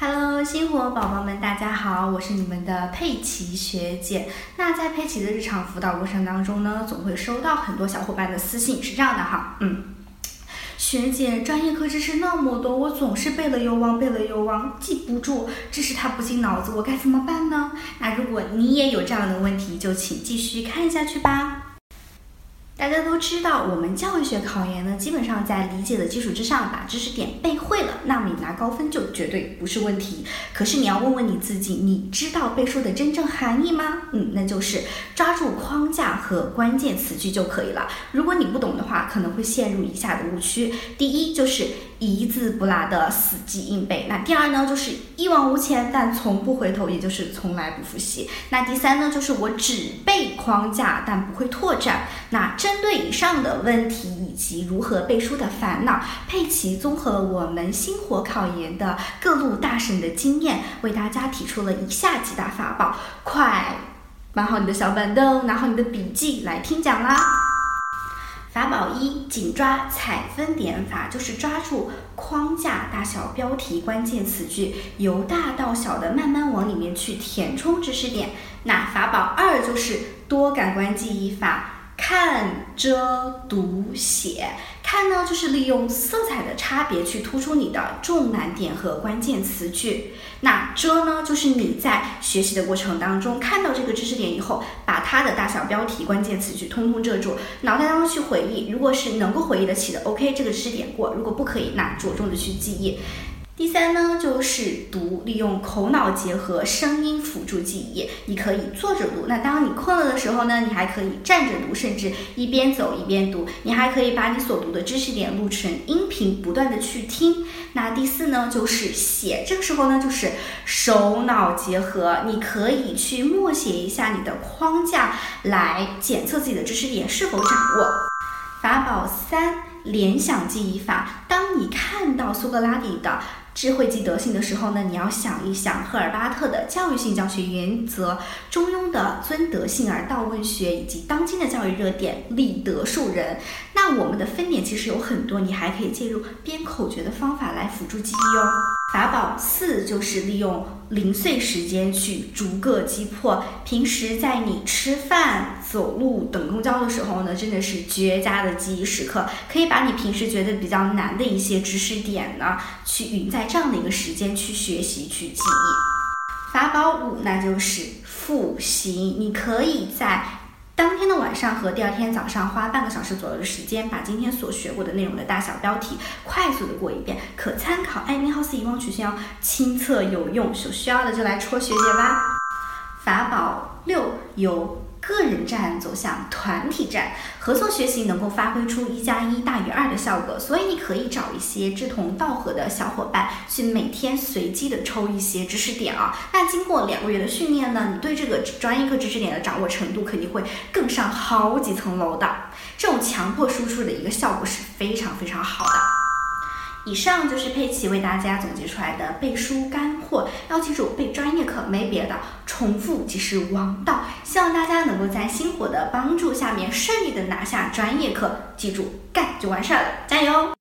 Hello，星火宝宝们，大家好，我是你们的佩奇学姐。那在佩奇的日常辅导过程当中呢，总会收到很多小伙伴的私信，是这样的哈，嗯，学姐，专业课知识那么多，我总是背了又忘，背了又忘，记不住，知识它不进脑子，我该怎么办呢？那如果你也有这样的问题，就请继续看下去吧。大家都知道，我们教育学考研呢，基本上在理解的基础之上，把知识点背会了，那么你拿高分就绝对不是问题。可是你要问问你自己，你知道背书的真正含义吗？嗯，那就是抓住框架和关键词句就可以了。如果你不懂的话，可能会陷入以下的误区：第一，就是一字不落的死记硬背；那第二呢，就是一往无前但从不回头，也就是从来不复习；那第三呢，就是我只背框架但不会拓展。那这针对以上的问题以及如何背书的烦恼，佩奇综合了我们星火考研的各路大神的经验，为大家提出了以下几大法宝。快搬好你的小板凳，拿好你的笔记，来听讲啦！法宝一：紧抓采分点法，就是抓住框架、大小、标题、关键词句，由大到小的慢慢往里面去填充知识点。那法宝二就是多感官记忆法。看、遮、读、写。看呢，就是利用色彩的差别去突出你的重难点和关键词句。那遮呢，就是你在学习的过程当中看到这个知识点以后，把它的大小、标题、关键词句通通遮住，脑袋当中去回忆。如果是能够回忆得起的，OK，这个知识点过；如果不可以，那着重的去记忆。第三呢，就是读，利用口脑结合声音辅助记忆。你可以坐着读，那当你困了的时候呢，你还可以站着读，甚至一边走一边读。你还可以把你所读的知识点录成音频，不断的去听。那第四呢，就是写，这个时候呢，就是手脑结合，你可以去默写一下你的框架，来检测自己的知识点是否掌握。法宝三。联想记忆法，当你看看到苏格拉底的智慧及德性的时候呢，你要想一想赫尔巴特的教育性教学原则，中庸的尊德性而道问学，以及当今的教育热点立德树人。那我们的分点其实有很多，你还可以借助编口诀的方法来辅助记忆哦。法宝四就是利用零碎时间去逐个击破。平时在你吃饭、走路、等公交的时候呢，真的是绝佳的记忆时刻。可以把你平时觉得比较难的一些知识点呢，去匀在这样的一个时间去学习、去记忆。法宝五那就是复习，你可以在。当天的晚上和第二天早上花半个小时左右的时间，把今天所学过的内容的大小标题快速的过一遍，可参考艾宾浩斯遗忘曲线哦，亲测有用，有需要的就来戳学姐吧。法宝六有。个人战走向团体战，合作学习能够发挥出一加一大于二的效果，所以你可以找一些志同道合的小伙伴，去每天随机的抽一些知识点啊。那经过两个月的训练呢，你对这个专业课知识点的掌握程度肯定会更上好几层楼的。这种强迫输出的一个效果是非常非常好的。以上就是佩奇为大家总结出来的背书干货，要记住背专业课没别的，重复即是王道。希望大家能够在星火的帮助下面顺利的拿下专业课，记住干就完事儿了，加油！